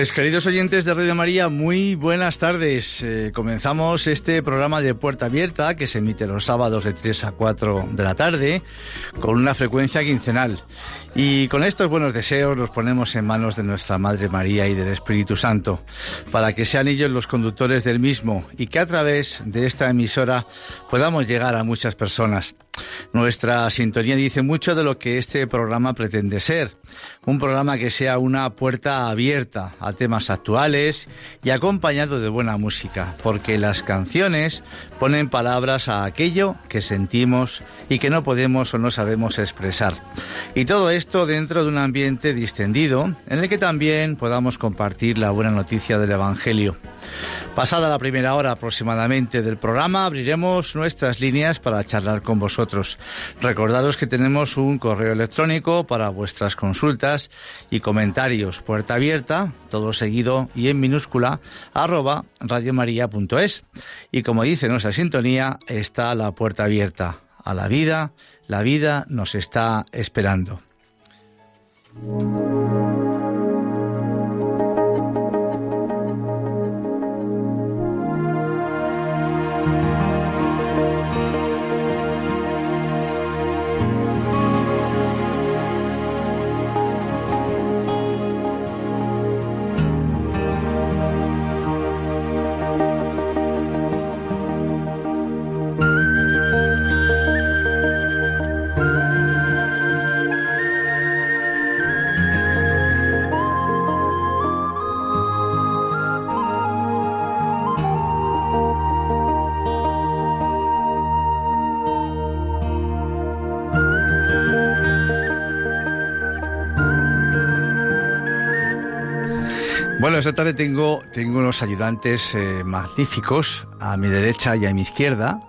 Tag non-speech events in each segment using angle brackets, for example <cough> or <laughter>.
Pues queridos oyentes de Radio María, muy buenas tardes. Eh, comenzamos este programa de Puerta Abierta que se emite los sábados de 3 a 4 de la tarde con una frecuencia quincenal. Y con estos buenos deseos los ponemos en manos de nuestra Madre María y del Espíritu Santo para que sean ellos los conductores del mismo y que a través de esta emisora podamos llegar a muchas personas. Nuestra sintonía dice mucho de lo que este programa pretende ser. Un programa que sea una puerta abierta a temas actuales y acompañado de buena música, porque las canciones ponen palabras a aquello que sentimos y que no podemos o no sabemos expresar. Y todo esto dentro de un ambiente distendido en el que también podamos compartir la buena noticia del Evangelio. Pasada la primera hora aproximadamente del programa, abriremos nuestras líneas para charlar con vosotros. Recordaros que tenemos un correo electrónico para vuestras consultas y comentarios. Puerta abierta, todo seguido y en minúscula, arroba radiomaria.es. Y como dice nuestra sintonía, está la puerta abierta a la vida. La vida nos está esperando. Bueno, esta tarde tengo, tengo unos ayudantes eh, magníficos a mi derecha y a mi izquierda.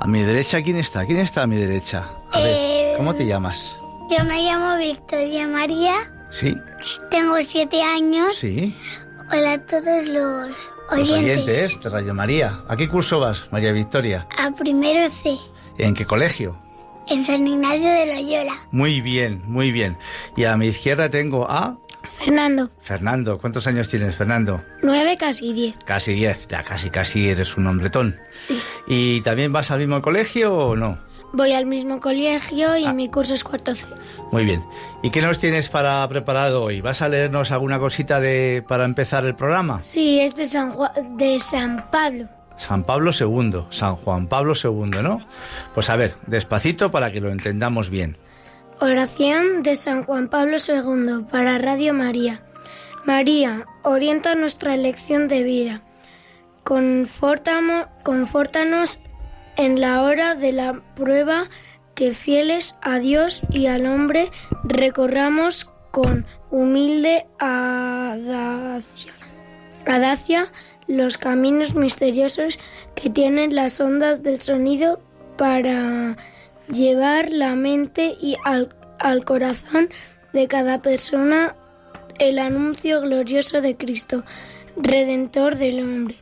A mi derecha, ¿quién está? ¿Quién está a mi derecha? A ver, Eh, ¿cómo te llamas? Yo me llamo Victoria María, Sí, tengo siete años. sí. Hola a todos los Los oyentes. oyentes de Radio María. ¿A qué curso vas, María Victoria? A primero C, ¿En qué colegio? en San Ignacio de Loyola. Muy bien, muy bien. Y a mi izquierda tengo a Fernando, Fernando. ¿Cuántos años tienes, Fernando? nueve, casi diez. Casi diez. Ya casi, casi eres un hombretón. ¿Y también vas al mismo colegio o no? Voy al mismo colegio Ah. y mi curso es cuarto C. Muy bien. ¿Y qué nos tienes para preparado hoy? ¿Vas a leernos alguna cosita de para empezar el programa? Sí, es de San, Juan, de San Pablo. San Pablo II, San Juan Pablo II, ¿no? Pues a ver, despacito para que lo entendamos bien. Oración de San Juan Pablo II para Radio María. María, orienta nuestra elección de vida. Confórtanos en la hora de la prueba que fieles a Dios y al hombre recorramos con humilde adacia los caminos misteriosos que tienen las ondas del sonido para llevar la mente y al, al corazón de cada persona el anuncio glorioso de Cristo, Redentor del hombre.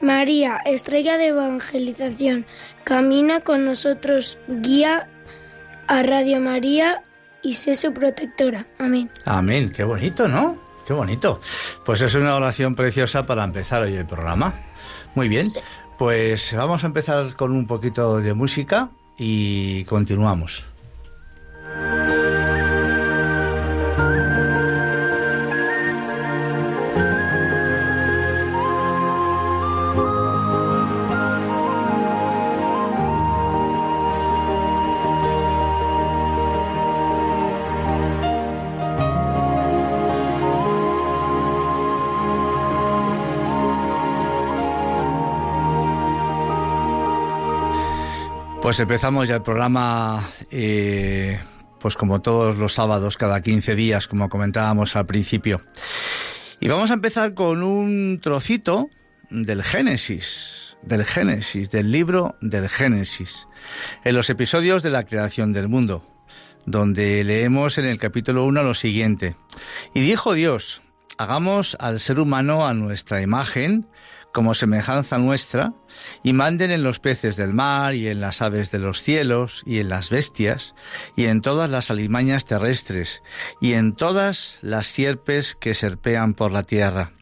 María, estrella de evangelización, camina con nosotros, guía a Radio María y sé su protectora. Amén. Amén, qué bonito, ¿no? Qué bonito. Pues es una oración preciosa para empezar hoy el programa. Muy bien, pues vamos a empezar con un poquito de música y continuamos. Pues empezamos ya el programa, eh, pues como todos los sábados, cada 15 días, como comentábamos al principio. Y vamos a empezar con un trocito del Génesis, del Génesis, del libro del Génesis, en los episodios de la creación del mundo, donde leemos en el capítulo 1 lo siguiente. Y dijo Dios, hagamos al ser humano a nuestra imagen, como semejanza nuestra, y manden en los peces del mar, y en las aves de los cielos, y en las bestias, y en todas las alimañas terrestres, y en todas las sierpes que serpean por la tierra.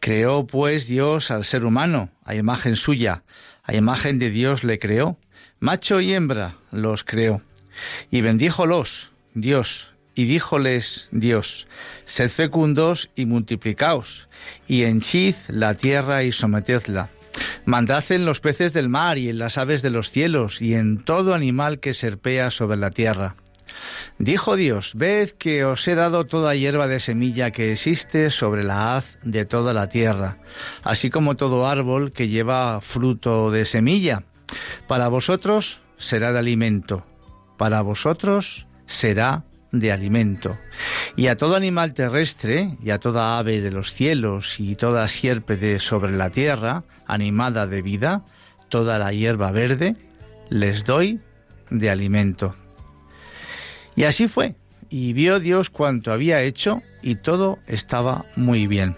Creó pues Dios al ser humano, a imagen suya, a imagen de Dios le creó, macho y hembra los creó, y bendíjolos Dios, y díjoles Dios, sed fecundos y multiplicaos, y henchid la tierra y sometedla. Mandad en los peces del mar y en las aves de los cielos y en todo animal que serpea sobre la tierra. Dijo Dios, ved que os he dado toda hierba de semilla que existe sobre la haz de toda la tierra, así como todo árbol que lleva fruto de semilla. Para vosotros será de alimento, para vosotros será de alimento. Y a todo animal terrestre, y a toda ave de los cielos, y toda sierpe de sobre la tierra, animada de vida, toda la hierba verde, les doy de alimento. Y así fue, y vio Dios cuanto había hecho, y todo estaba muy bien.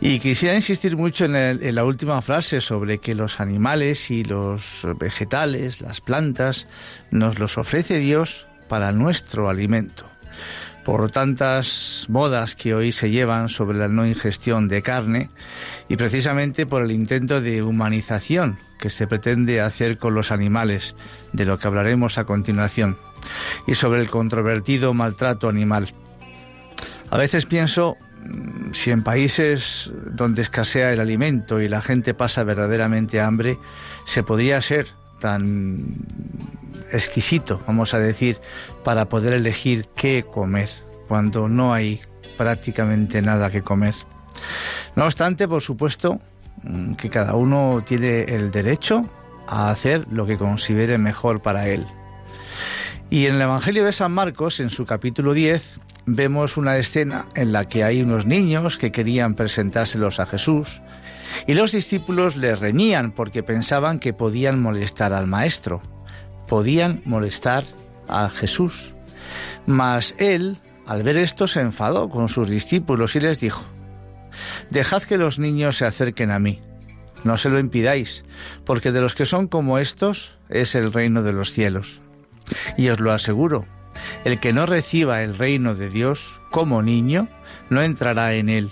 Y quisiera insistir mucho en, la última frase sobre que los animales y los vegetales, las plantas, nos los ofrece Dios para nuestro alimento. Por tantas modas que hoy se llevan sobre la no ingestión de carne y precisamente por el intento de humanización que se pretende hacer con los animales, de lo que hablaremos a continuación, y sobre el controvertido maltrato animal. A veces pienso mm, si en países donde escasea el alimento y la gente pasa verdaderamente hambre, se podría ser tan exquisito, vamos a decir, para poder elegir qué comer cuando no hay prácticamente nada que comer. No obstante, por supuesto, mm, que cada uno tiene el derecho a hacer lo que considere mejor para él. Y en el Evangelio de San Marcos, en su capítulo 10, vemos una escena en la que hay unos niños que querían presentárselos a Jesús y los discípulos le reñían porque pensaban que podían molestar al maestro podían molestar a Jesús. Mas él, al ver esto, se enfadó con sus discípulos y les dijo, Dejad que los niños se acerquen a mí, no se lo impidáis, porque de los que son como estos es el reino de los cielos. Y os lo aseguro, el que no reciba el reino de Dios como niño, no entrará en él.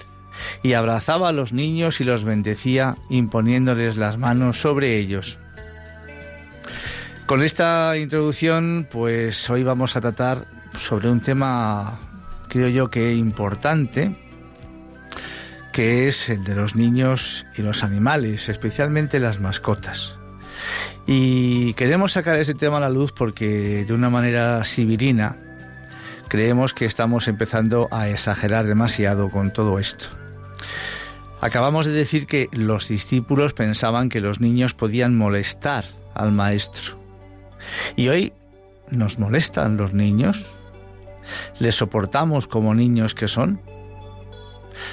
Y abrazaba a los niños y los bendecía, imponiéndoles las manos sobre ellos. Con esta introducción, pues hoy vamos a tratar sobre un tema, creo yo que importante, que es el de los niños y los animales, especialmente las mascotas. Y queremos sacar ese tema a la luz porque de una manera civilina creemos que estamos empezando a exagerar demasiado con todo esto. Acabamos de decir que los discípulos pensaban que los niños podían molestar al maestro. Y hoy nos molestan los niños. ¿Les soportamos como niños que son?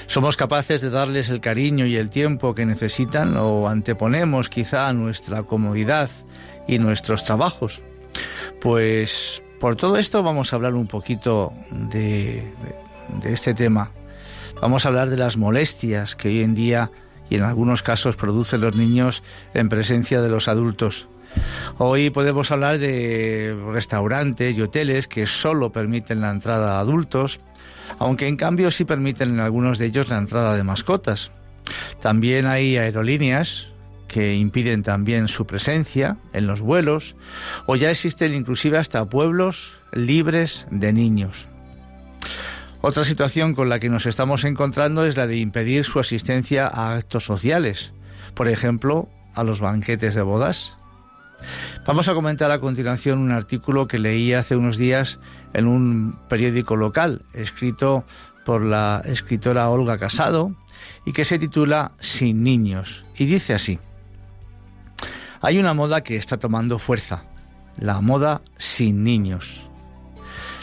¿Somos capaces de darles el cariño y el tiempo que necesitan o anteponemos quizá nuestra comodidad y nuestros trabajos? Pues por todo esto vamos a hablar un poquito de, de este tema. Vamos a hablar de las molestias que hoy en día y en algunos casos producen los niños en presencia de los adultos. Hoy podemos hablar de restaurantes y hoteles que solo permiten la entrada a adultos, aunque en cambio sí permiten en algunos de ellos la entrada de mascotas. También hay aerolíneas que impiden también su presencia en los vuelos, o ya existen inclusive hasta pueblos libres de niños. Otra situación con la que nos estamos encontrando es la de impedir su asistencia a actos sociales, por ejemplo, a los banquetes de bodas. Vamos a comentar a continuación un artículo que leí hace unos días en un periódico local, escrito por la escritora Olga Casado, y que se titula Sin niños. Y dice así, hay una moda que está tomando fuerza, la moda sin niños.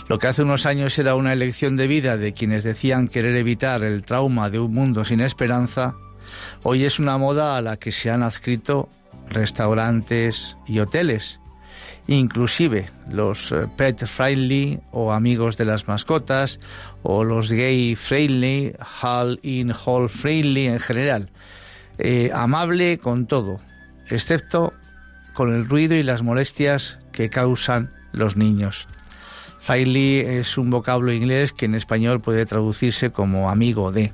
Lo que hace unos años era una elección de vida de quienes decían querer evitar el trauma de un mundo sin esperanza, hoy es una moda a la que se han adscrito restaurantes y hoteles, inclusive los eh, pet friendly o amigos de las mascotas o los gay friendly, hall in hall friendly en general. Eh, amable con todo, excepto con el ruido y las molestias que causan los niños. Friendly es un vocablo inglés que en español puede traducirse como amigo de.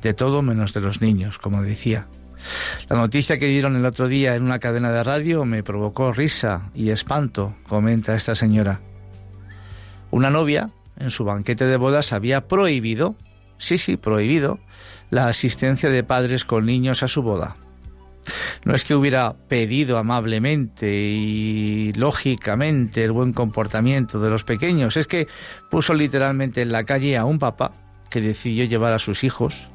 De todo menos de los niños, como decía. La noticia que dieron el otro día en una cadena de radio me provocó risa y espanto, comenta esta señora. Una novia, en su banquete de bodas, había prohibido, sí, sí, prohibido, la asistencia de padres con niños a su boda. No es que hubiera pedido amablemente y lógicamente el buen comportamiento de los pequeños, es que puso literalmente en la calle a un papá que decidió llevar a sus hijos,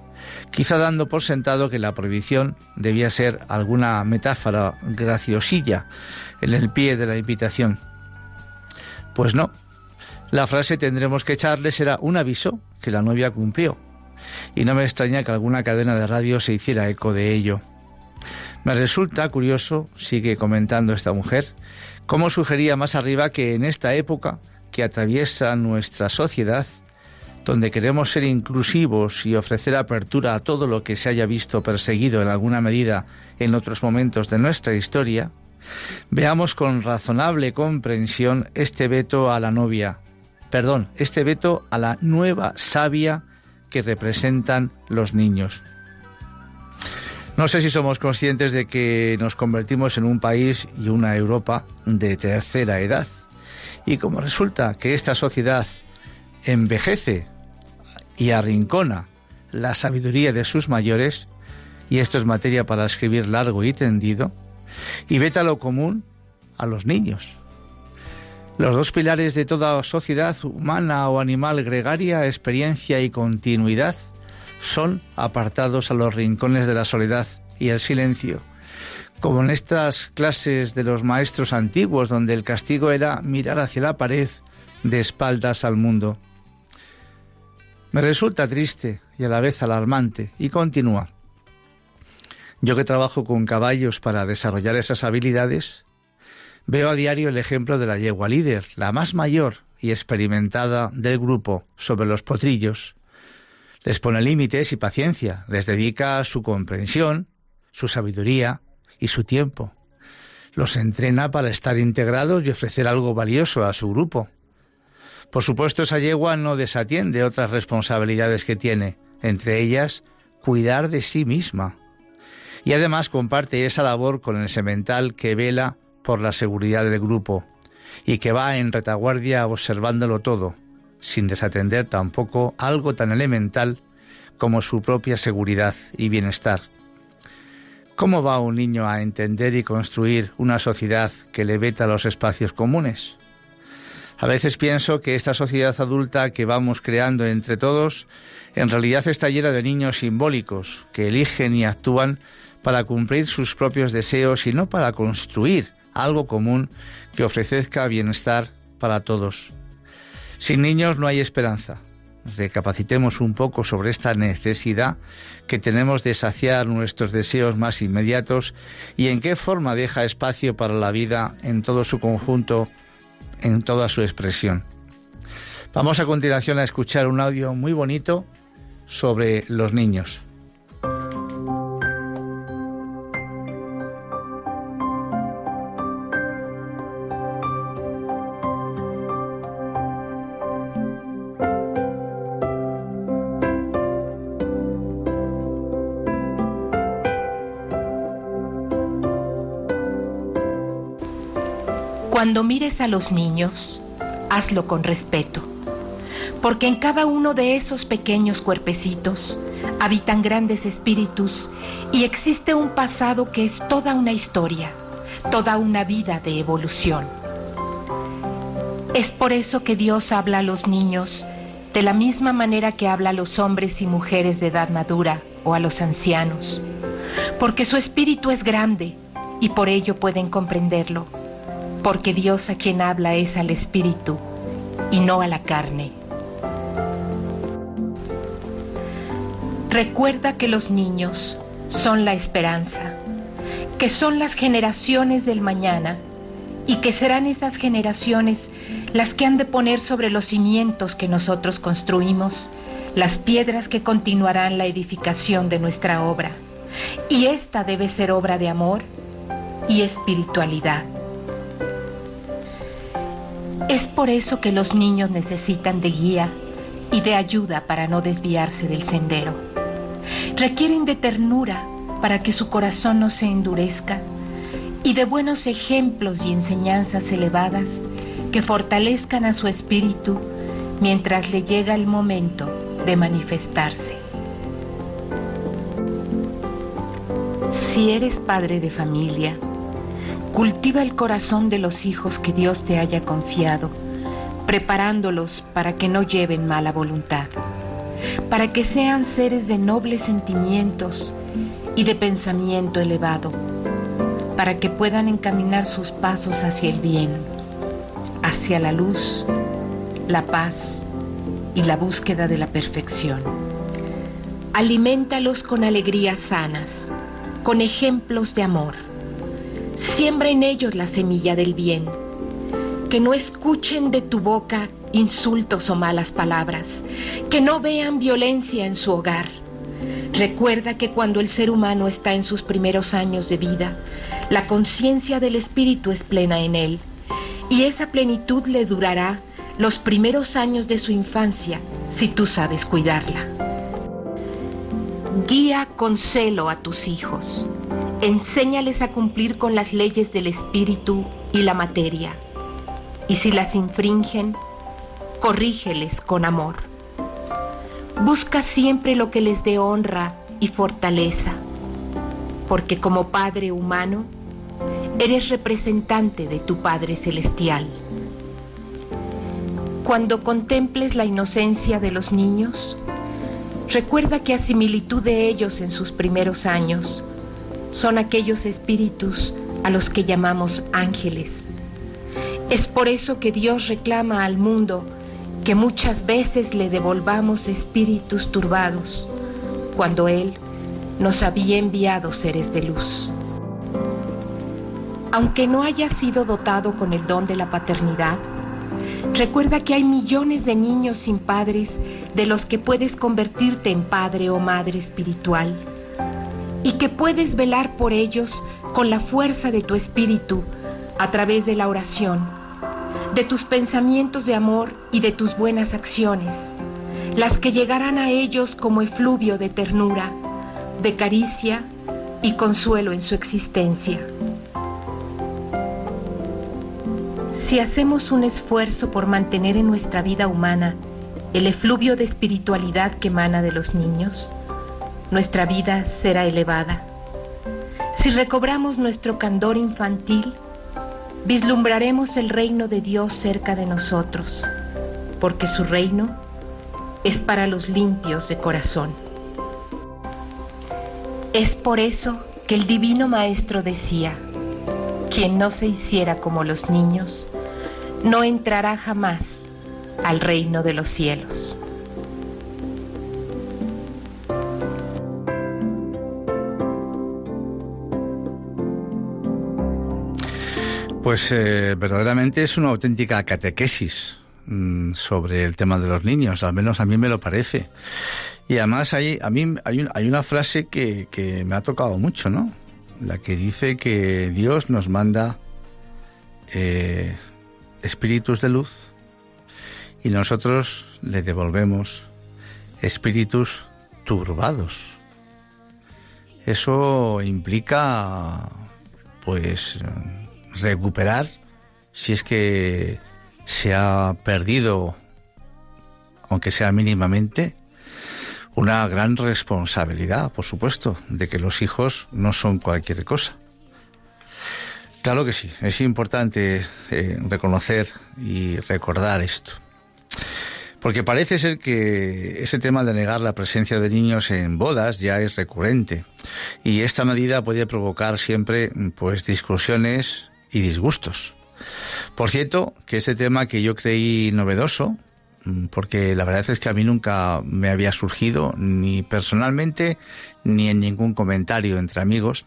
quizá dando por sentado que la prohibición debía ser alguna metáfora graciosilla en el pie de la invitación. Pues no. La frase tendremos que echarle será un aviso que la novia cumplió. Y no me extraña que alguna cadena de radio se hiciera eco de ello. Me resulta curioso, sigue comentando esta mujer, cómo sugería más arriba que en esta época que atraviesa nuestra sociedad, donde queremos ser inclusivos y ofrecer apertura a todo lo que se haya visto perseguido en alguna medida en otros momentos de nuestra historia, veamos con razonable comprensión este veto a la novia, perdón, este veto a la nueva sabia que representan los niños. No sé si somos conscientes de que nos convertimos en un país y una Europa de tercera edad. Y como resulta que esta sociedad envejece y arrincona la sabiduría de sus mayores, y esto es materia para escribir largo y tendido, y veta lo común a los niños. Los dos pilares de toda sociedad humana o animal gregaria, experiencia y continuidad, son apartados a los rincones de la soledad y el silencio, como en estas clases de los maestros antiguos donde el castigo era mirar hacia la pared de espaldas al mundo. Me resulta triste y a la vez alarmante y continúa. Yo que trabajo con caballos para desarrollar esas habilidades, veo a diario el ejemplo de la yegua líder, la más mayor y experimentada del grupo sobre los potrillos, les pone límites y paciencia, les dedica su comprensión, su sabiduría y su tiempo. Los entrena para estar integrados y ofrecer algo valioso a su grupo. Por supuesto, esa yegua no desatiende otras responsabilidades que tiene, entre ellas cuidar de sí misma. Y además comparte esa labor con el semental que vela por la seguridad del grupo y que va en retaguardia observándolo todo, sin desatender tampoco algo tan elemental como su propia seguridad y bienestar. ¿Cómo va un niño a entender y construir una sociedad que le veta los espacios comunes? A veces pienso que esta sociedad adulta que vamos creando entre todos en realidad está llena de niños simbólicos que eligen y actúan para cumplir sus propios deseos y no para construir algo común que ofrezca bienestar para todos. Sin niños no hay esperanza. Recapacitemos un poco sobre esta necesidad que tenemos de saciar nuestros deseos más inmediatos y en qué forma deja espacio para la vida en todo su conjunto en toda su expresión. Vamos a continuación a escuchar un audio muy bonito sobre los niños. Cuando mires a los niños, hazlo con respeto, porque en cada uno de esos pequeños cuerpecitos habitan grandes espíritus y existe un pasado que es toda una historia, toda una vida de evolución. Es por eso que Dios habla a los niños de la misma manera que habla a los hombres y mujeres de edad madura o a los ancianos, porque su espíritu es grande y por ello pueden comprenderlo porque Dios a quien habla es al Espíritu y no a la carne. Recuerda que los niños son la esperanza, que son las generaciones del mañana y que serán esas generaciones las que han de poner sobre los cimientos que nosotros construimos las piedras que continuarán la edificación de nuestra obra. Y esta debe ser obra de amor y espiritualidad. Es por eso que los niños necesitan de guía y de ayuda para no desviarse del sendero. Requieren de ternura para que su corazón no se endurezca y de buenos ejemplos y enseñanzas elevadas que fortalezcan a su espíritu mientras le llega el momento de manifestarse. Si eres padre de familia, Cultiva el corazón de los hijos que Dios te haya confiado, preparándolos para que no lleven mala voluntad, para que sean seres de nobles sentimientos y de pensamiento elevado, para que puedan encaminar sus pasos hacia el bien, hacia la luz, la paz y la búsqueda de la perfección. Aliméntalos con alegrías sanas, con ejemplos de amor Siembra en ellos la semilla del bien. Que no escuchen de tu boca insultos o malas palabras. Que no vean violencia en su hogar. Recuerda que cuando el ser humano está en sus primeros años de vida, la conciencia del espíritu es plena en él. Y esa plenitud le durará los primeros años de su infancia si tú sabes cuidarla. Guía con celo a tus hijos enséñales a cumplir con las leyes del espíritu y la materia, y si las infringen, corrígeles con amor. Busca siempre lo que les dé honra y fortaleza, porque como Padre humano, eres representante de tu Padre celestial. Cuando contemples la inocencia de los niños, recuerda que a similitud de ellos en sus primeros años, son aquellos espíritus a los que llamamos ángeles. Es por eso que Dios reclama al mundo que muchas veces le devolvamos espíritus turbados, cuando Él nos había enviado seres de luz. Aunque no haya sido dotado con el don de la paternidad, recuerda que hay millones de niños sin padres de los que puedes convertirte en padre o madre espiritual y que puedes velar por ellos con la fuerza de tu espíritu a través de la oración, de tus pensamientos de amor y de tus buenas acciones, las que llegarán a ellos como efluvio de ternura, de caricia y consuelo en su existencia. Si hacemos un esfuerzo por mantener en nuestra vida humana el efluvio de espiritualidad que emana de los niños, nuestra vida será elevada. Si recobramos nuestro candor infantil, vislumbraremos el reino de Dios cerca de nosotros, porque su reino es para los limpios de corazón. Es por eso que el Divino Maestro decía, quien no se hiciera como los niños, no entrará jamás al reino de los cielos. Pues eh, verdaderamente es una auténtica catequesis mm, sobre el tema de los niños, al menos a mí me lo parece. Y además hay, a mí hay, hay una frase que, que me ha tocado mucho, ¿no? La que dice que Dios nos manda eh, espíritus de luz y nosotros le devolvemos espíritus turbados. Eso implica, pues, recuperar si es que se ha perdido, aunque sea mínimamente, una gran responsabilidad, por supuesto, de que los hijos no son cualquier cosa. Claro que sí, es importante eh, reconocer y recordar esto. Porque parece ser que ese tema de negar la presencia de niños en bodas ya es recurrente y esta medida puede provocar siempre pues discusiones y disgustos. Por cierto, que este tema que yo creí novedoso, Mm, porque la verdad es que a mí nunca me había surgido, ni personalmente, ni en ningún comentario entre amigos,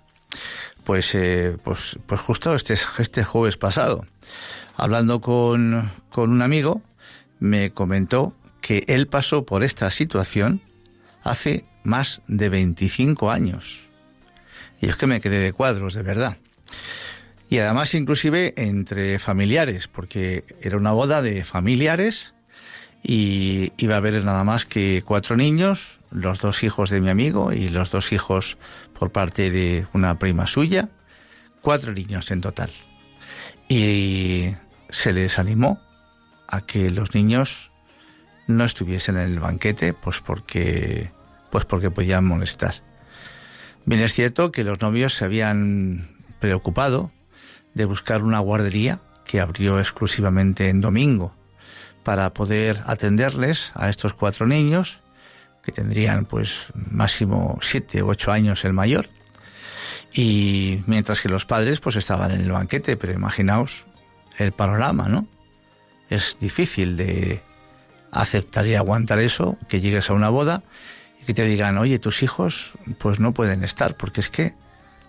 pues, eh, pues, pues justo este, este jueves pasado, hablando con, con un amigo, me comentó que él pasó por esta situación hace más de 25 años. Y es que me quedé de cuadros, de verdad. Y además inclusive entre familiares, porque era una boda de familiares y iba a haber nada más que cuatro niños, los dos hijos de mi amigo y los dos hijos por parte de una prima suya, cuatro niños en total. Y se les animó a que los niños no estuviesen en el banquete, pues porque, pues porque podían molestar. Bien es cierto que los novios se habían preocupado de buscar una guardería que abrió exclusivamente en domingo para poder atenderles a estos cuatro niños, que tendrían pues máximo siete u ocho años el mayor, y mientras que los padres pues estaban en el banquete, pero imaginaos el panorama, ¿no? Es difícil de aceptar y aguantar eso, que llegues a una boda y que te digan, oye, tus hijos pues no pueden estar, porque es que,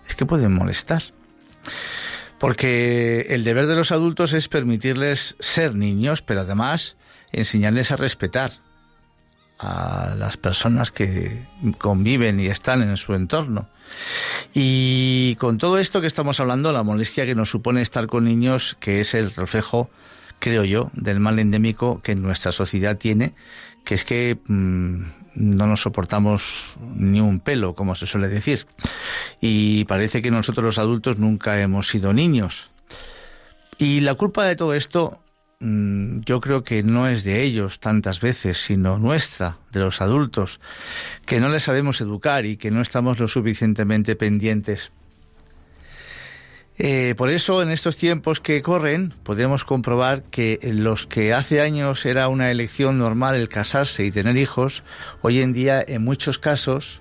es que pueden molestar. Porque el deber de los adultos es permitirles ser niños, pero además enseñarles a respetar a las personas que conviven y están en su entorno. Y con todo esto que estamos hablando, la molestia que nos supone estar con niños, que es el reflejo, creo yo, del mal endémico que nuestra sociedad tiene, que es que mm, no nos soportamos ni un pelo, como se suele decir. Y parece que nosotros los adultos nunca hemos sido niños. Y la culpa de todo esto mm, yo creo que no es de ellos tantas veces, sino nuestra, de los adultos, que no les sabemos educar y que no estamos lo suficientemente pendientes. Eh, por eso, en estos tiempos que corren, podemos comprobar que los que hace años era una elección normal el casarse y tener hijos, hoy en día, en muchos casos,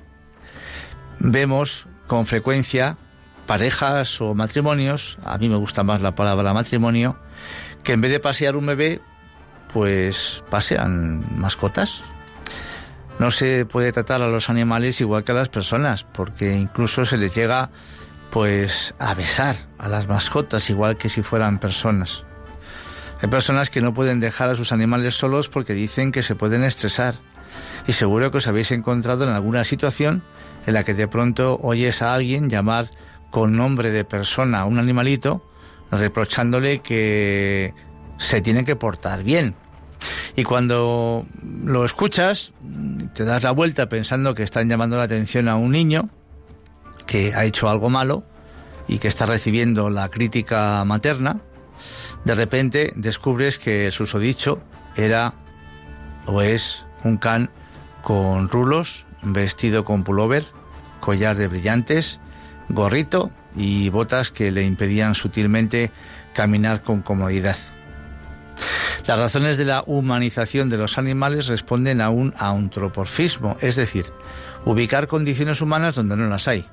vemos con frecuencia parejas o matrimonios, a mí me gusta más la palabra matrimonio, que en vez de pasear un bebé, pues pasean mascotas. No se puede tratar a los animales igual que a las personas, porque incluso se les llega pues a besar a las mascotas igual que si fueran personas. Hay personas que no pueden dejar a sus animales solos porque dicen que se pueden estresar. Y seguro que os habéis encontrado en alguna situación en la que de pronto oyes a alguien llamar con nombre de persona a un animalito, reprochándole que se tiene que portar bien. Y cuando lo escuchas, te das la vuelta pensando que están llamando la atención a un niño, que ha hecho algo malo y que está recibiendo la crítica materna, de repente descubres que el susodicho era o es un can con rulos, vestido con pullover, collar de brillantes, gorrito y botas que le impedían sutilmente caminar con comodidad. Las razones de la humanización de los animales responden a un antropomorfismo, es decir, ubicar condiciones humanas donde no las hay.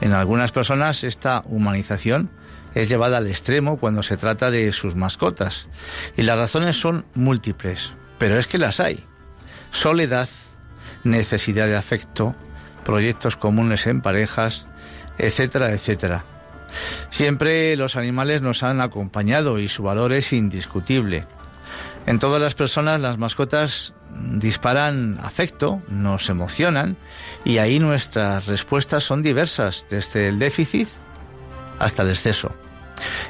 En algunas personas esta humanización es llevada al extremo cuando se trata de sus mascotas, y las razones son múltiples, pero es que las hay. Soledad, necesidad de afecto, proyectos comunes en parejas, etcétera, etcétera. Siempre los animales nos han acompañado y su valor es indiscutible. En todas las personas las mascotas disparan afecto, nos emocionan y ahí nuestras respuestas son diversas, desde el déficit hasta el exceso.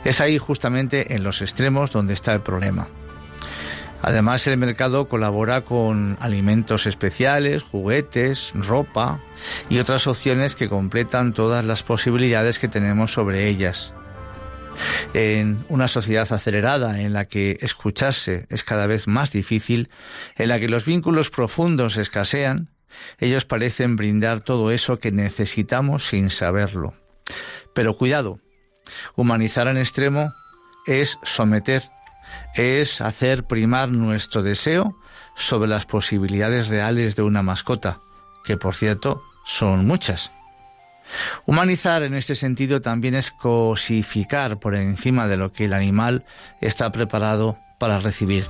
Es ahí justamente en los extremos donde está el problema. Además, el mercado colabora con alimentos especiales, juguetes, ropa y otras opciones que completan todas las posibilidades que tenemos sobre ellas. En una sociedad acelerada en la que escucharse es cada vez más difícil, en la que los vínculos profundos escasean, ellos parecen brindar todo eso que necesitamos sin saberlo. Pero cuidado, humanizar en extremo es someter es hacer primar nuestro deseo sobre las posibilidades reales de una mascota, que por cierto son muchas. Humanizar en este sentido también es cosificar por encima de lo que el animal está preparado para recibir.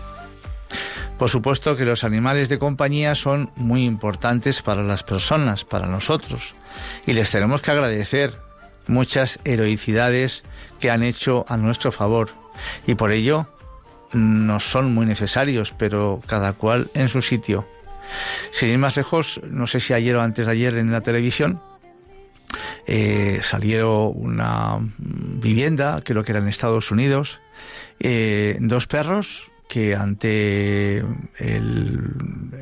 Por supuesto que los animales de compañía son muy importantes para las personas, para nosotros, y les tenemos que agradecer muchas heroicidades que han hecho a nuestro favor, y por ello no son muy necesarios, pero cada cual en su sitio. Sin ir más lejos, no sé si ayer o antes de ayer en la televisión, eh, salieron una vivienda, creo que era en Estados Unidos, eh, dos perros que ante el,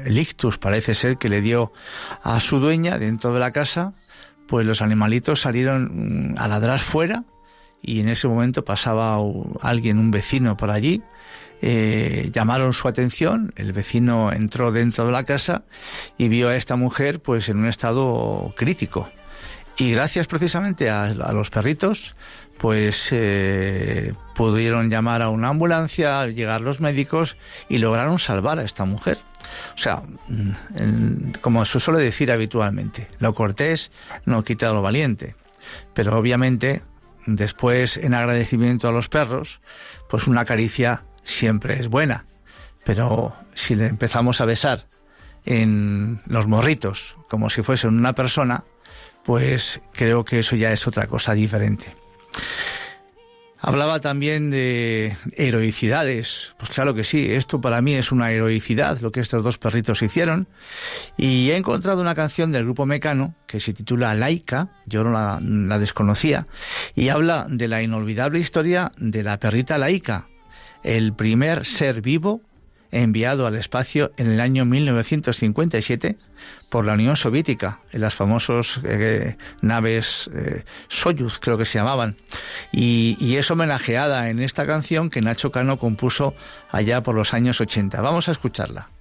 ictus parece ser que le dio a su dueña dentro de la casa, pues los animalitos salieron a ladrar fuera y en ese momento pasaba alguien, un vecino por allí, eh, llamaron su atención, el vecino entró dentro de la casa y vio a esta mujer pues en un estado crítico. Y gracias precisamente a, los perritos, pues eh, pudieron llamar a una ambulancia, llegar los médicos y lograron salvar a esta mujer. O sea, mm, como se suele decir habitualmente, lo cortés no quita lo valiente. Pero obviamente Después, en agradecimiento a los perros, pues una caricia siempre es buena. Pero si le empezamos a besar en los morritos como si fuesen una persona, pues creo que eso ya es otra cosa diferente. Hablaba también de heroicidades. Pues claro que sí, esto para mí es una heroicidad, lo que estos dos perritos hicieron. Y he encontrado una canción del grupo Mecano que se titula Laica, yo no la, desconocía, y habla de la inolvidable historia de la perrita Laica, el primer ser vivo enviado al espacio en el año 1957 por la Unión Soviética, en las famosas eh, naves eh, Soyuz, creo que se llamaban. Y, y, es homenajeada en esta canción que Nacho Cano compuso allá por los años 80. Vamos a escucharla.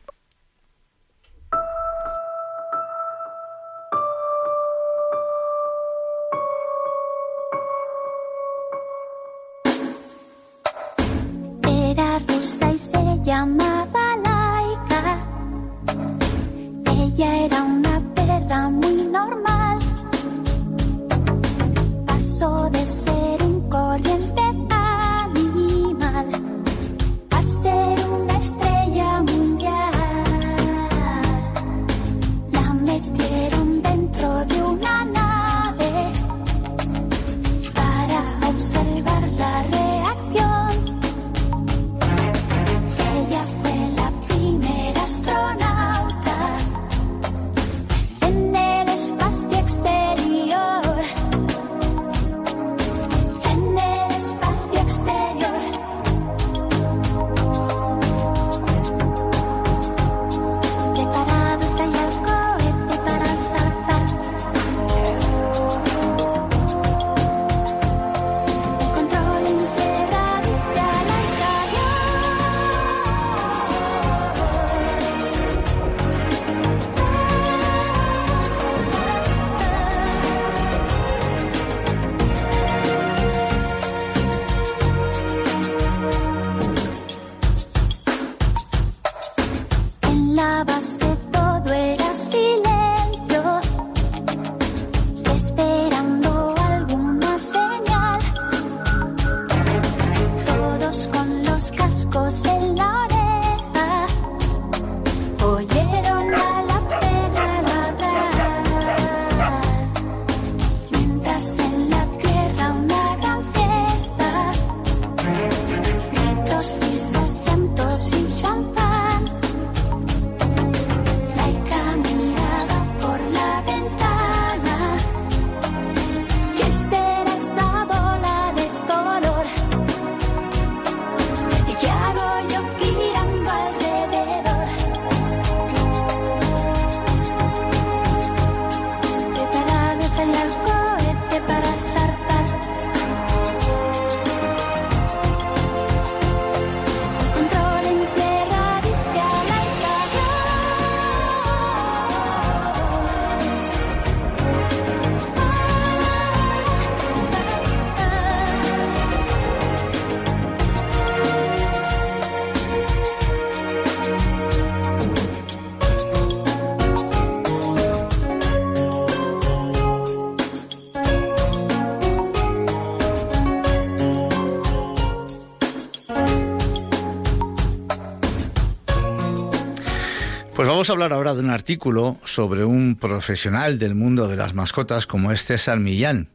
Vamos a hablar ahora de un artículo sobre un profesional del mundo de las mascotas como es César Millán,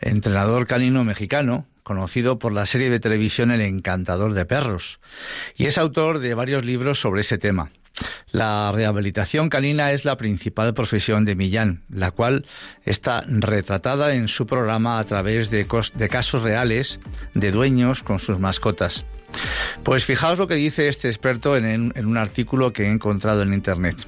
entrenador canino mexicano, conocido por la serie de televisión El encantador de perros, y es autor de varios libros sobre ese tema. La rehabilitación canina es la principal profesión de Millán, la cual está retratada en su programa a través de, casos reales de dueños con sus mascotas. Pues fijaos lo que dice este experto en, un artículo que he encontrado en Internet.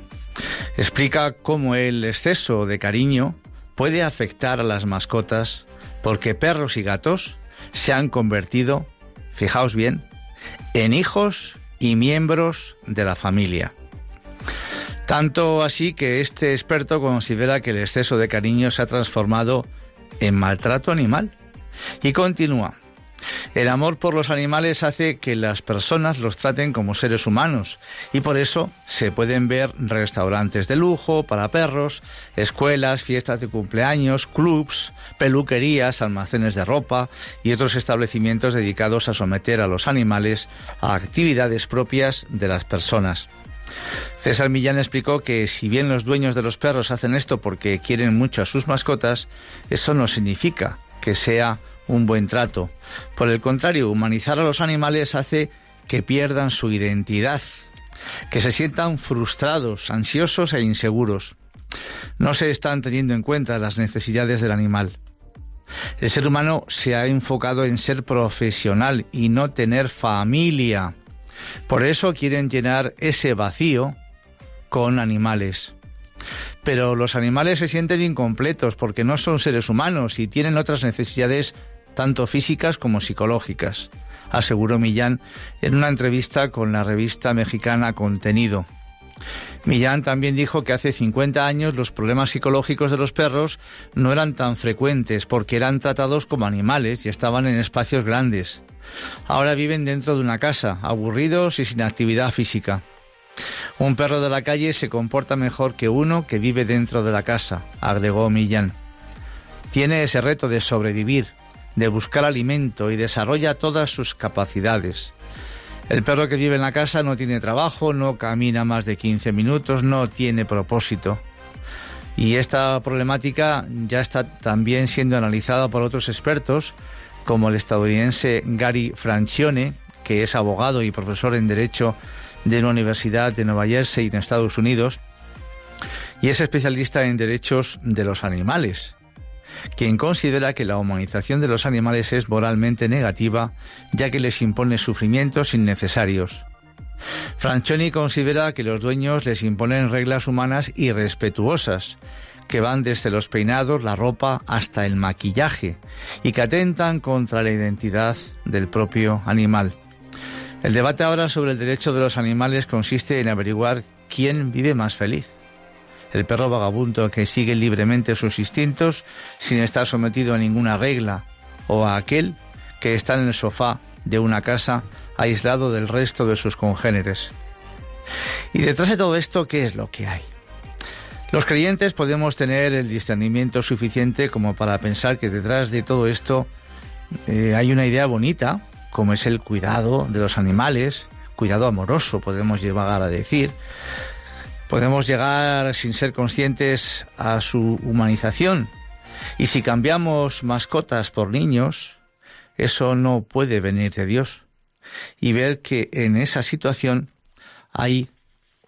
Explica cómo el exceso de cariño puede afectar a las mascotas porque perros y gatos se han convertido, fijaos bien, en hijos y miembros de la familia. Tanto así que este experto considera que el exceso de cariño se ha transformado en maltrato animal. Y continúa. El amor por los animales hace que las personas los traten como seres humanos y por eso se pueden ver restaurantes de lujo para perros, escuelas, fiestas de cumpleaños, clubs, peluquerías, almacenes de ropa y otros establecimientos dedicados a someter a los animales a actividades propias de las personas. César Millán explicó que si bien los dueños de los perros hacen esto porque quieren mucho a sus mascotas, eso no significa que sea un buen trato. Por el contrario, humanizar a los animales hace que pierdan su identidad, que se sientan frustrados, ansiosos e inseguros. No se están teniendo en cuenta las necesidades del animal. El ser humano se ha enfocado en ser profesional y no tener familia. Por eso quieren llenar ese vacío con animales. Pero los animales se sienten incompletos porque no son seres humanos y tienen otras necesidades tanto físicas como psicológicas, aseguró Millán en una entrevista con la revista mexicana Contenido. Millán también dijo que hace 50 años los problemas psicológicos de los perros no eran tan frecuentes porque eran tratados como animales y estaban en espacios grandes. Ahora viven dentro de una casa, aburridos y sin actividad física. Un perro de la calle se comporta mejor que uno que vive dentro de la casa, agregó Millán. Tiene ese reto de sobrevivir, de buscar alimento y desarrolla todas sus capacidades. El perro que vive en la casa no tiene trabajo, no camina más de 15 minutos, no tiene propósito. Y esta problemática ya está también siendo analizada por otros expertos, como el estadounidense Gary Francione, que es abogado y profesor en Derecho de la Universidad de Nueva Jersey en Estados Unidos, y es especialista en derechos de los animales quien considera que la humanización de los animales es moralmente negativa, ya que les impone sufrimientos innecesarios. Franchoni considera que los dueños les imponen reglas humanas irrespetuosas, que van desde los peinados, la ropa, hasta el maquillaje, y que atentan contra la identidad del propio animal. El debate ahora sobre el derecho de los animales consiste en averiguar quién vive más feliz el perro vagabundo que sigue libremente sus instintos sin estar sometido a ninguna regla, o a aquel que está en el sofá de una casa aislado del resto de sus congéneres. Y detrás de todo esto, ¿qué es lo que hay? Los creyentes podemos tener el discernimiento suficiente como para pensar que detrás de todo esto eh, hay una idea bonita, como es el cuidado de los animales, cuidado amoroso, podemos llegar a decir, podemos llegar sin ser conscientes a su humanización. Y si cambiamos mascotas por niños, eso no puede venir de Dios. Y ver que en esa situación hay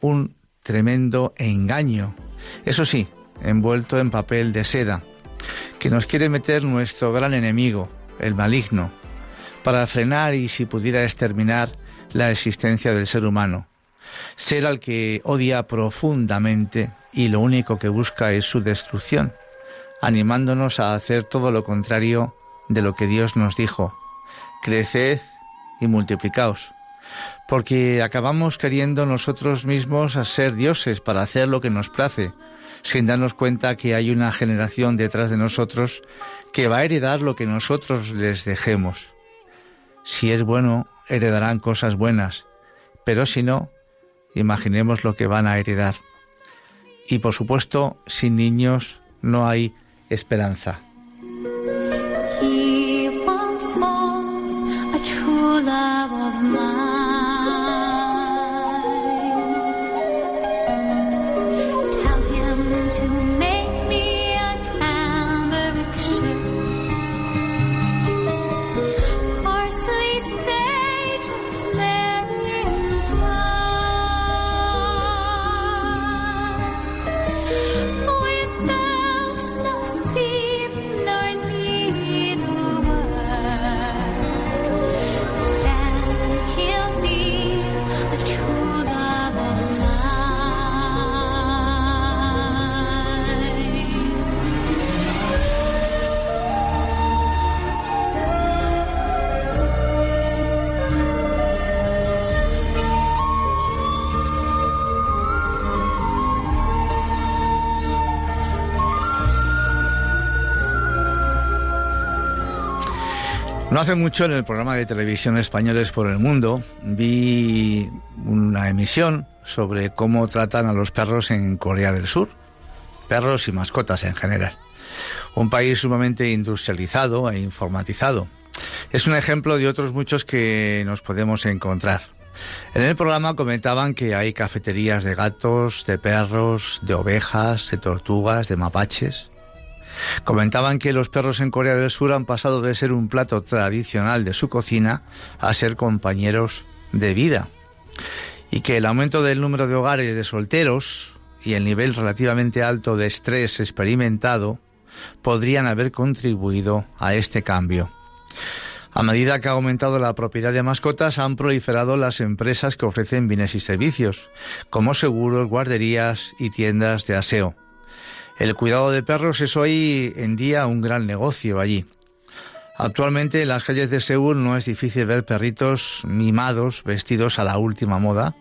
un tremendo engaño. Eso sí, envuelto en papel de seda, que nos quiere meter nuestro gran enemigo, el maligno, para frenar y si pudiera exterminar la existencia del ser humano ser al que odia profundamente y lo único que busca es su destrucción, animándonos a hacer todo lo contrario de lo que Dios nos dijo, creced y multiplicaos, porque acabamos queriendo nosotros mismos a ser dioses para hacer lo que nos place, sin darnos cuenta que hay una generación detrás de nosotros que va a heredar lo que nosotros les dejemos. Si es bueno, heredarán cosas buenas, pero si no, imaginemos lo que van a heredar. Y por supuesto, sin niños no hay esperanza. No hace mucho en el programa de televisión Españoles por el Mundo vi una emisión sobre cómo tratan a los perros en Corea del Sur, perros y mascotas en general. Un país sumamente industrializado e informatizado. Es un ejemplo de otros muchos que nos podemos encontrar. En el programa comentaban que hay cafeterías de gatos, de perros, de ovejas, de tortugas, de mapaches. Comentaban que los perros en Corea del Sur han pasado de ser un plato tradicional de su cocina a ser compañeros de vida. Y que el aumento del número de hogares de solteros y el nivel relativamente alto de estrés experimentado podrían haber contribuido a este cambio. A medida que ha aumentado la propiedad de mascotas, han proliferado las empresas que ofrecen bienes y servicios, como seguros, guarderías y tiendas de aseo. El cuidado de perros es hoy en día un gran negocio allí. Actualmente en las calles de Seúl no es difícil ver perritos mimados vestidos a la última moda.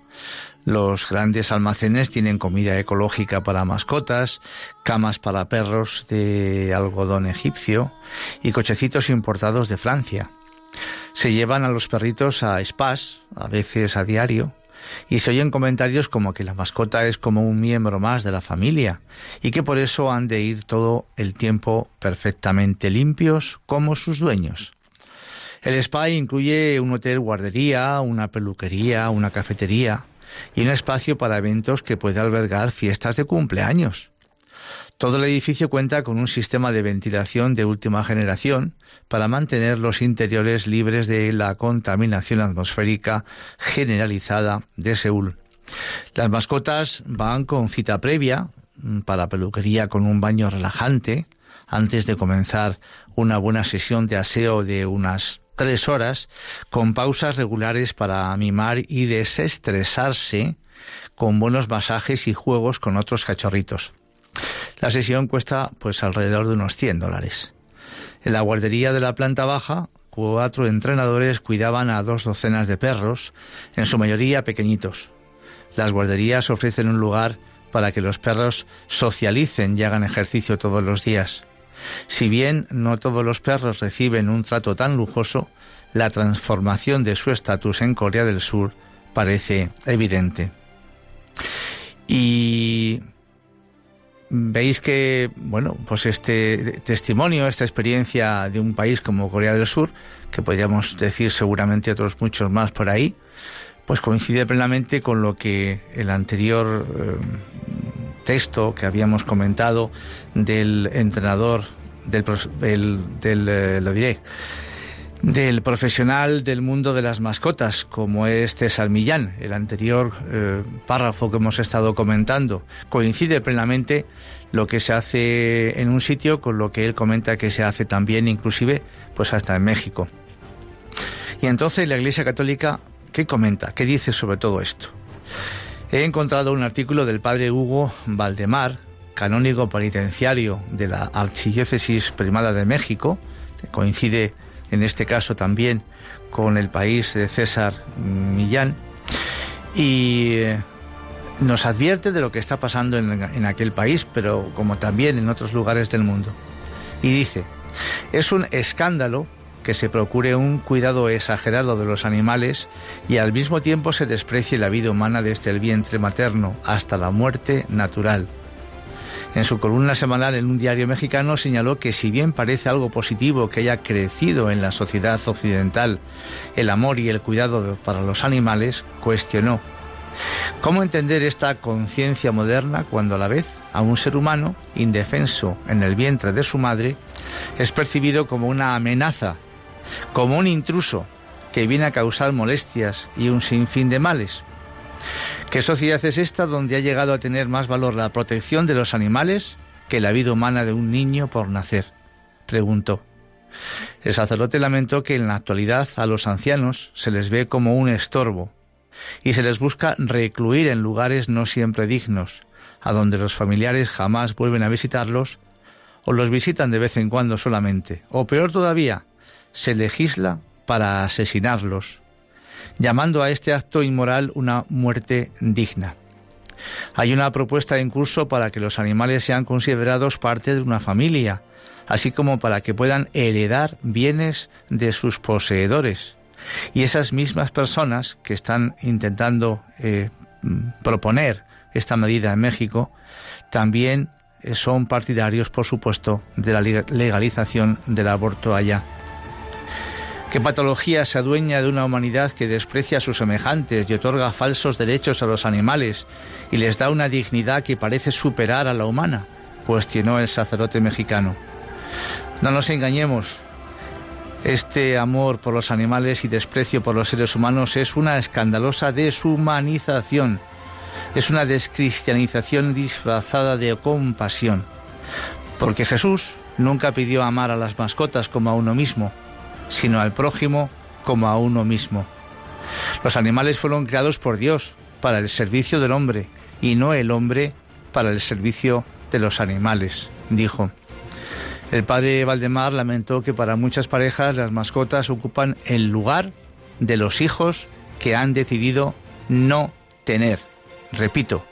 Los grandes almacenes tienen comida ecológica para mascotas, camas para perros de algodón egipcio y cochecitos importados de Francia. Se llevan a los perritos a spas, a veces a diario, y se oyen comentarios como que la mascota es como un miembro más de la familia y que por eso han de ir todo el tiempo perfectamente limpios como sus dueños. El spa incluye un hotel guardería, una peluquería, una cafetería y un espacio para eventos que puede albergar fiestas de cumpleaños. Todo el edificio cuenta con un sistema de ventilación de última generación para mantener los interiores libres de la contaminación atmosférica generalizada de Seúl. Las mascotas van con cita previa mm, para peluquería con un baño relajante antes de comenzar una buena sesión de aseo de unas tres horas con pausas regulares para mimar y desestresarse con buenos masajes y juegos con otros cachorritos. La sesión cuesta pues alrededor de unos 100 dólares. En la guardería de la planta baja, cuatro entrenadores cuidaban a dos docenas de perros, en su mayoría pequeñitos. Las guarderías ofrecen un lugar para que los perros socialicen y hagan ejercicio todos los días. Si bien no todos los perros reciben un trato tan lujoso, la transformación de su estatus en Corea del Sur parece evidente. Y veis que, bueno, pues este testimonio, esta experiencia de un país como Corea del Sur, que podríamos decir seguramente otros muchos más por ahí, pues coincide plenamente con lo que el anterior eh, texto que habíamos comentado del entrenador, del, del, eh, lo diré, del profesional del mundo de las mascotas, como es César. El anterior eh, párrafo que hemos estado comentando coincide plenamente lo que se hace en un sitio con lo que él comenta que se hace también, inclusive, pues hasta en México. Y entonces la Iglesia Católica, ¿qué comenta? ¿Qué dice sobre todo esto? He encontrado un artículo del padre Hugo Valdemar, canónigo penitenciario de la Archidiócesis Primada de México, que coincide en este caso también con el país de César Millán, y eh, nos advierte de lo que está pasando en, en aquel país, pero como también en otros lugares del mundo. Y dice, es un escándalo que se procure un cuidado exagerado de los animales y al mismo tiempo se desprecie la vida humana desde el vientre materno hasta la muerte natural en su columna semanal en un diario mexicano señaló que si bien parece algo positivo que haya crecido en la sociedad occidental el amor y el cuidado para los animales, cuestionó ¿Cómo entender esta conciencia moderna cuando a la vez a un ser humano, indefenso en el vientre de su madre, es percibido como una amenaza, como un intruso que viene a causar molestias y un sinfín de males? ¿Qué sociedad es esta donde ha llegado a tener más valor la protección de los animales que la vida humana de un niño por nacer? preguntó. El sacerdote lamentó que en la actualidad a los ancianos se les ve como un estorbo y se les busca recluir en lugares no siempre dignos, a donde los familiares jamás vuelven a visitarlos o los visitan de vez en cuando solamente, o peor todavía, se legisla para asesinarlos llamando a este acto inmoral una muerte digna. Hay una propuesta en curso para que los animales sean considerados parte de una familia, así como para que puedan heredar bienes de sus poseedores. Y esas mismas personas que están intentando eh, proponer esta medida en México, también eh, son partidarios, por supuesto, de la legalización del aborto allá. ¿Qué patología se adueña de una humanidad que desprecia a sus semejantes y otorga falsos derechos a los animales y les da una dignidad que parece superar a la humana? cuestionó el sacerdote mexicano. No nos engañemos, este amor por los animales y desprecio por los seres humanos es una escandalosa deshumanización, es una descristianización disfrazada de compasión, porque Jesús nunca pidió amar a las mascotas como a uno mismo, sino al prójimo como a uno mismo. Los animales fueron creados por Dios para el servicio del hombre y no el hombre para el servicio de los animales, dijo. El padre Valdemar lamentó que para muchas parejas las mascotas ocupan el lugar de los hijos que han decidido no tener. Repito,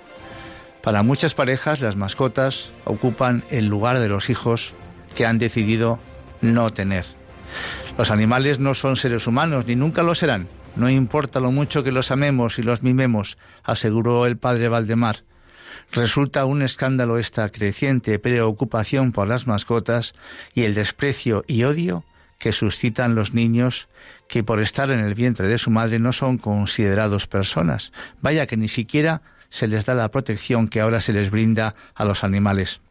para muchas parejas las mascotas ocupan el lugar de los hijos que han decidido no tener. Los animales no son seres humanos ni nunca lo serán. No importa lo mucho que los amemos y los mimemos, aseguró el padre Valdemar. Resulta un escándalo esta creciente preocupación por las mascotas y el desprecio y odio que suscitan los niños que por estar en el vientre de su madre no son considerados personas. Vaya que ni siquiera se les da la protección que ahora se les brinda a los animales.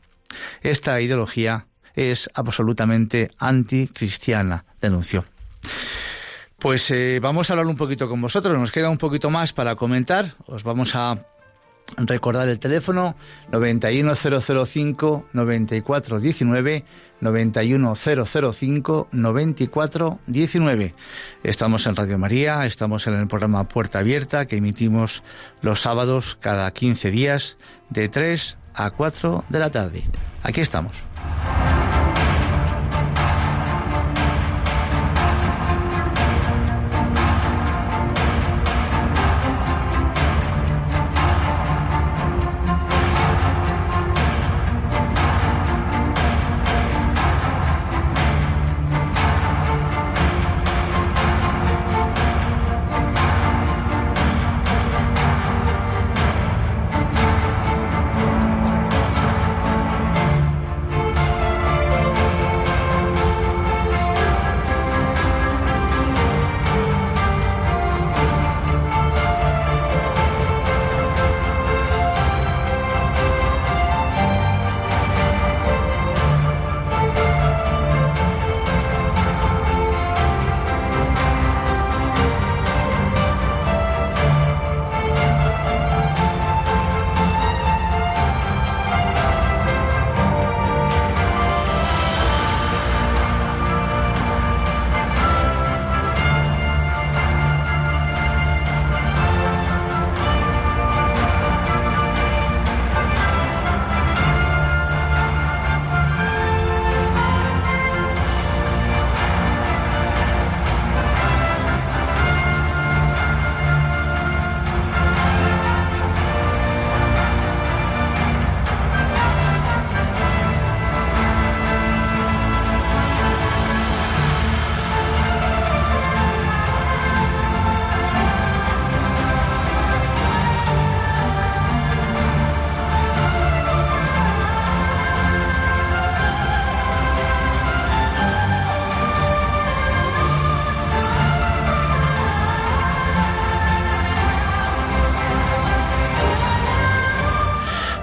Esta ideología es absolutamente anticristiana, denunció. Pues eh, vamos a hablar un poquito con vosotros, nos queda un poquito más para comentar, os vamos a Recordar el teléfono 91005 9419 91005 9419. Estamos en Radio María, estamos en el programa Puerta Abierta que emitimos los sábados cada 15 días de 3 a 4 de la tarde. Aquí estamos.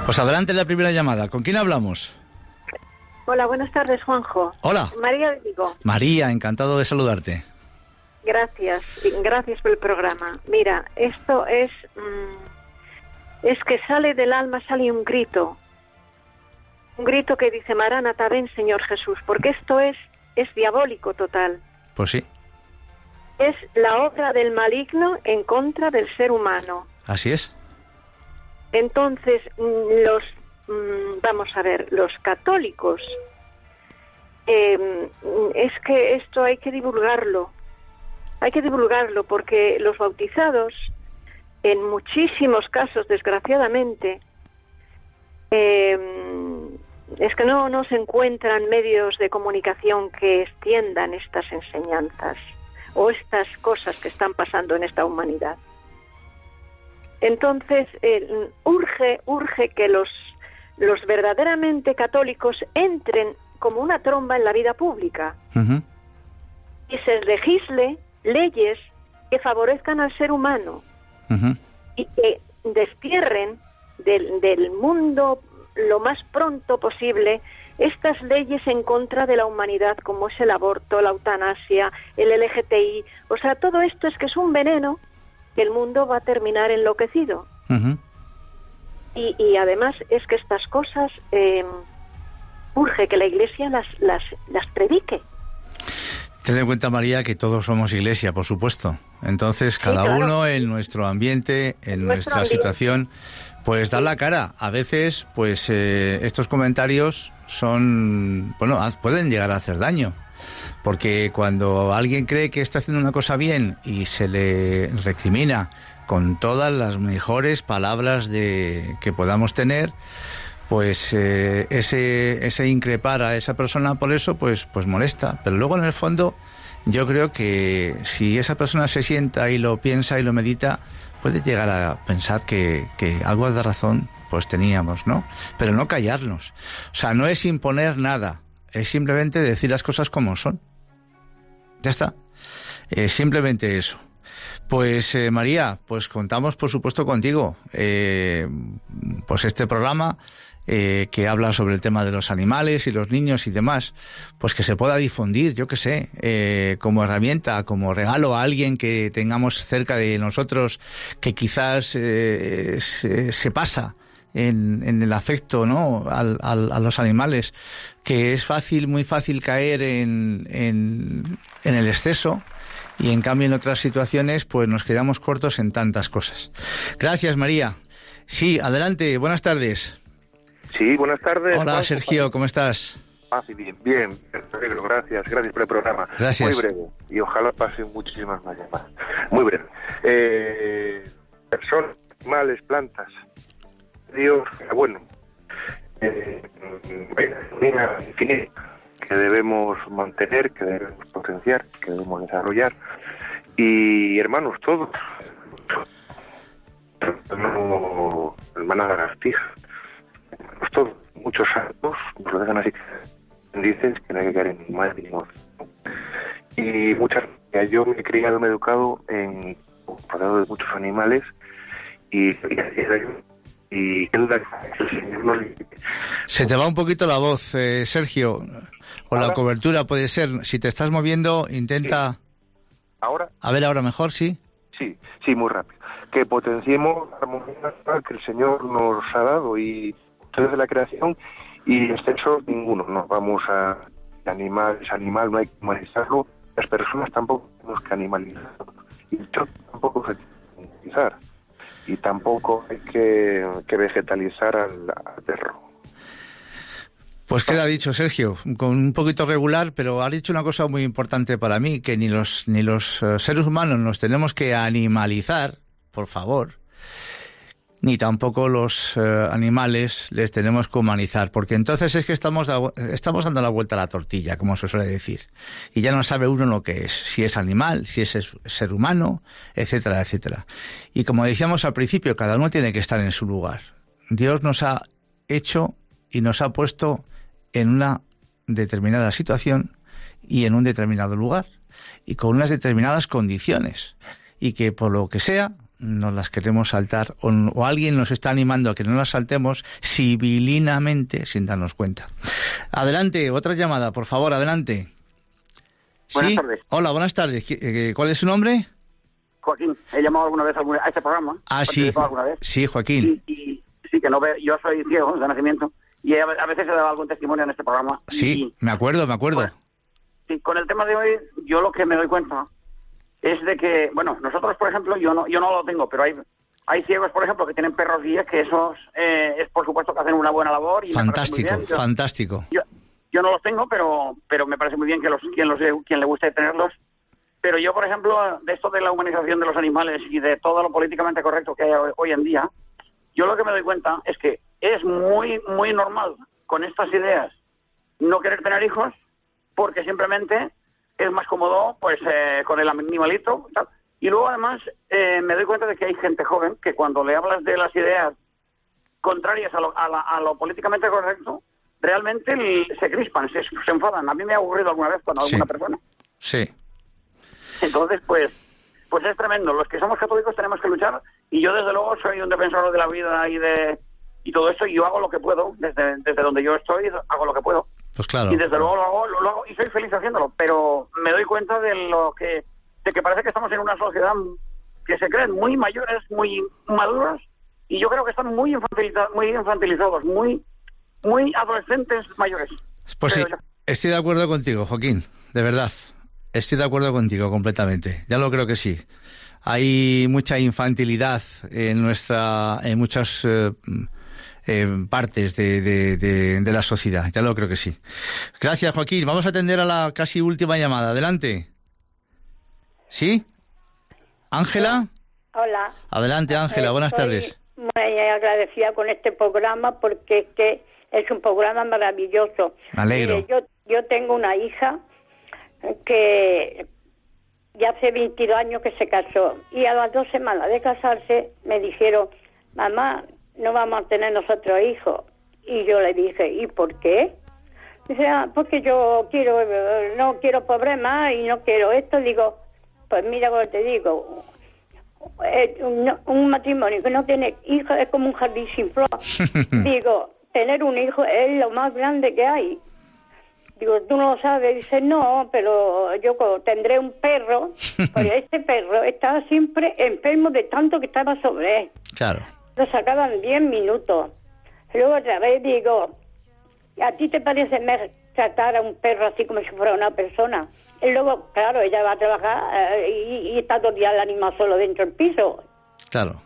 Pues adelante la primera llamada. ¿Con quién hablamos? Hola, buenas tardes, Juanjo. Hola. María digo. María, encantado de saludarte. Gracias, gracias por el programa. Mira, esto es mm, es que sale del alma sale un grito, un grito que dice Maranata, ven Señor Jesús, porque esto es es diabólico total. Pues sí. Es la obra del maligno en contra del ser humano. Así es. Entonces, mm, los, mm, vamos a ver, los católicos, em, es que esto hay que divulgarlo, hay que divulgarlo porque los bautizados, en muchísimos casos, desgraciadamente, em, es que no, no se encuentran medios de comunicación que extiendan estas enseñanzas o estas cosas que están pasando en esta humanidad. Entonces, eh, urge, urge que los, los verdaderamente católicos entren como una tromba en la vida pública. Y se legisle leyes que favorezcan al ser humano y que destierren del, del mundo lo más pronto posible estas leyes en contra de la humanidad, como es el aborto, la eutanasia, el LGTI. O sea, todo esto es que es un veneno que el mundo va a terminar enloquecido. y, y, además es que estas cosas eh, urge que la Iglesia las, las, las predique. Ten en cuenta, María, que todos somos iglesia, por supuesto. Entonces, cada uno en nuestro ambiente, en nuestra situación, pues da la cara. A veces, pues eh, estos comentarios son, bueno, pueden llegar a hacer daño. Porque cuando alguien cree que está haciendo una cosa bien y se le recrimina con todas las mejores palabras de, que podamos tener, pues eh, ese, ese increpar a esa persona por eso, pues, pues molesta. Pero luego en el fondo, yo creo que si esa persona se sienta y lo piensa y lo medita, puede llegar a pensar que, que algo de razón pues teníamos, ¿no? Pero no callarnos. O sea, no es imponer nada, es simplemente decir las cosas como son. Ya está. Es simplemente eso. Pues eh, María, pues contamos por supuesto contigo. Eh, pues este programa eh, que habla sobre el tema de los animales y los niños y demás, pues que se pueda difundir, yo que sé, eh, como herramienta, como regalo a alguien que tengamos cerca de nosotros que quizás eh, se, pasa. En, el afecto ¿no? Al, a los animales, que es fácil, muy fácil caer en, en, en el exceso, y en cambio en otras situaciones pues nos quedamos cortos en tantas cosas. Gracias María. Sí, adelante, buenas tardes. Sí, buenas tardes. Hola, Sergio, ¿cómo estás? Ah, bien, bien, gracias, gracias por el programa. Gracias. Muy breve, y ojalá pasen muchísimas más llamadas. Muy breve. Eh, personas, animales, plantas, Dios, bueno, eh, una infinita que debemos mantener, que debemos potenciar, que debemos desarrollar. Y hermanos, todos, hermano, hermana Garastija, pues todos, muchos santos nos lo dejan así. Dicen que no hay que caer en más mínimo. Y muchas yo me he criado, me he educado en de muchos animales y, y, y se te va un poquito la voz, eh, Sergio, o la cobertura puede ser. Si te estás moviendo, intenta. ¿Ahora? A ver, ahora mejor, sí. Sí, sí, muy rápido. Que potenciemos la armonía que el Señor nos ha dado y de la creación y exceso ninguno. No vamos a animar, ese animal no hay que humanizarlo, las personas tampoco tenemos que animalizarlo. Y yo tampoco hay que humanizar. Y tampoco hay que, vegetalizar al, perro. Pues queda dicho, Sergio, con un poquito regular, pero ha dicho una cosa muy importante para mí, que ni los, ni los eh, seres humanos nos tenemos que animalizar, por favor, ni tampoco los eh, animales les tenemos que humanizar, porque entonces es que estamos, estamos dando la vuelta a la tortilla, como se suele decir, y ya no sabe uno lo que es, si es animal, si es ser humano, etcétera, etcétera. Y como decíamos al principio, cada uno tiene que estar en su lugar. Dios nos ha hecho y nos ha puesto en una determinada situación y en un determinado lugar, y con unas determinadas condiciones, y que por lo que sea, nos las queremos saltar o, alguien nos está animando a que no las saltemos civilinamente sin darnos cuenta. Adelante, otra llamada, por favor, adelante. Buenas tardes. Hola, buenas tardes. Eh, ¿Cuál es su nombre? Joaquín. He llamado alguna vez a este programa. Ah, sí. Sí, Joaquín. Y, sí, que no veo. Yo soy ciego de nacimiento y a, veces he dado algún testimonio en este programa. Sí, me acuerdo, me acuerdo. sí, con el tema de hoy, yo lo que me doy cuenta es de que, bueno, nosotros, por ejemplo, yo no, yo no lo tengo, pero hay, hay ciegos, por ejemplo, que tienen perros guías, que esos eh, es por supuesto que hacen una buena labor. Y fantástico, fantástico. Yo, yo, no los tengo, pero, pero me parece muy bien que los, quien, los, quien le guste tenerlos. Pero yo, por ejemplo, de esto de la humanización de los animales y de todo lo políticamente correcto que hay hoy en día, yo lo que me doy cuenta es que es muy, muy normal con estas ideas no querer tener hijos porque simplemente es más cómodo pues eh, con el animalito tal. y luego además eh, me doy cuenta de que hay gente joven que cuando le hablas de las ideas contrarias a lo, a la- a lo políticamente correcto realmente se crispan se, se enfadan a mí me ha aburrido alguna vez con Sí. alguna persona Sí. entonces, pues, pues es tremendo. Los que somos católicos tenemos que luchar y yo desde luego soy un defensor de la vida y de y todo eso y yo hago lo que puedo desde, desde donde yo estoy hago lo que puedo Pues claro. y desde luego lo hago, lo, lo hago y soy feliz haciéndolo pero me doy cuenta de lo que de que parece que estamos en una sociedad que se creen muy mayores muy maduros y yo creo que están muy infantilizados muy infantilizados muy muy adolescentes mayores Pues sí, yo. estoy de acuerdo contigo, Joaquín, de verdad. Estoy de acuerdo contigo completamente. Ya lo creo que sí. Hay mucha infantilidad en nuestra, en muchas eh, eh, partes de, de- de- de la sociedad. Ya lo creo que sí. Gracias, Joaquín. Vamos a atender a la casi última llamada. Adelante. ¿Sí? Ángela. Hola. Adelante, Ángela. Buenas Estoy tardes. Muy agradecida con este programa porque es que es un programa maravilloso. Me alegro. Mire, yo, yo tengo una hija que ya hace 22 años que se casó y a las dos semanas de casarse me dijeron, mamá, no vamos a tener nosotros hijos. Y yo le dije, ¿y por qué? Dice, "Ah, porque yo quiero, no quiero problemas y no quiero esto. Digo, pues mira lo que te digo, un, matrimonio que no tiene hijos es como un jardín sin flor. <laughs> Digo, tener un hijo es lo más grande que hay. Digo, tú no lo sabes. Dice, no, pero yo tendré un perro. <laughs> Porque este perro estaba siempre enfermo de tanto que estaba sobre él. Claro. Lo sacaban 10 minutos. Luego otra vez digo, ¿a ti te parece mejor tratar a un perro así como si fuera una persona? Y luego, claro, ella va a trabajar eh, y, y está todo el día el animal solo dentro del piso. Claro.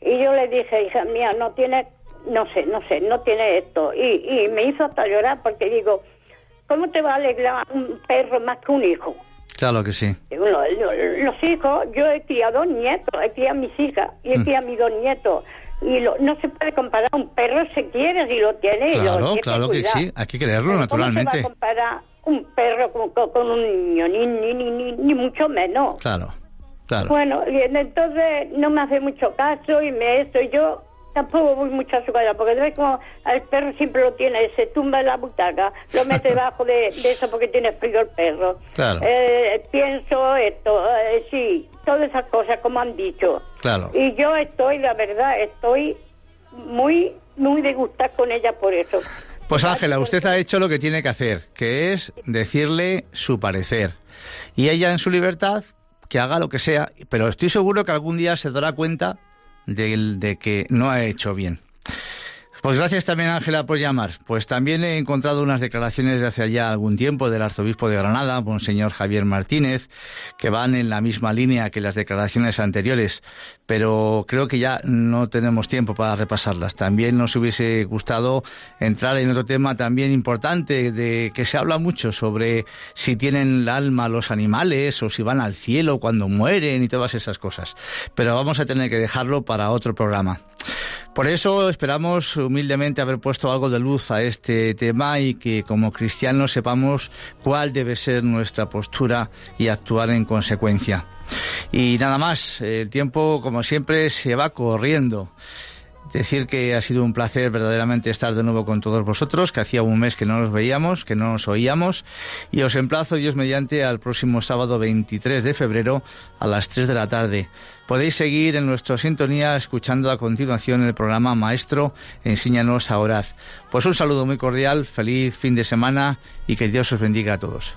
Y yo le dije, hija mía, no tiene, no sé, no sé, no tiene esto. Y, y me hizo hasta llorar porque digo, ¿cómo te va a alegrar un perro más que un hijo? Claro que sí. Lo- los hijos, yo he criado nietos, he criado a mis hijas y he Mm. criado a mis dos nietos. Y lo- no se puede comparar un perro si quiere, si lo tiene. y lo Claro, tiene claro que cuidar. sí. Hay que creerlo, Pero naturalmente. ¿Cómo se va a comparar un perro con, con- un niño? Ni, ni, ni, ni, ni mucho menos. Claro. Claro. Bueno, y entonces no me hace mucho caso y me esto. y Yo tampoco voy mucho a su casa porque ves como el perro siempre lo tiene, se tumba en la butaca, lo mete <laughs> debajo de, de eso porque tiene frío el perro. Claro. Eh, pienso esto, eh, sí, todas esas cosas como han dicho. Claro. Y yo estoy, la verdad, estoy muy, muy disgustada con ella por eso. Pues Ángela, usted ha hecho lo que tiene que hacer, que es decirle su parecer. Y ella en su libertad, que haga lo que sea, pero estoy seguro que algún día se dará cuenta de, de que no ha hecho bien. Pues gracias también Ángela por llamar. Pues también he encontrado unas declaraciones de hace ya algún tiempo del arzobispo de Granada, Monseñor Javier Martínez, que van en la misma línea que las declaraciones anteriores, pero creo que ya no tenemos tiempo para repasarlas. También nos hubiese gustado entrar en otro tema también importante de que se habla mucho sobre si tienen el alma los animales o si van al cielo cuando mueren y todas esas cosas. Pero vamos a tener que dejarlo para otro programa. Por eso esperamos humildemente haber puesto algo de luz a este tema y que como cristianos sepamos cuál debe ser nuestra postura y actuar en consecuencia. Y nada más, el tiempo como siempre se va corriendo. Decir que ha sido un placer verdaderamente estar de nuevo con todos vosotros, que hacía un mes que no nos veíamos, que no nos oíamos, y os emplazo Dios mediante al próximo sábado 23 de febrero a las 3 de la tarde. Podéis seguir en nuestra sintonía escuchando a continuación el programa Maestro, enséñanos a orar. Pues un saludo muy cordial, feliz fin de semana y que Dios os bendiga a todos.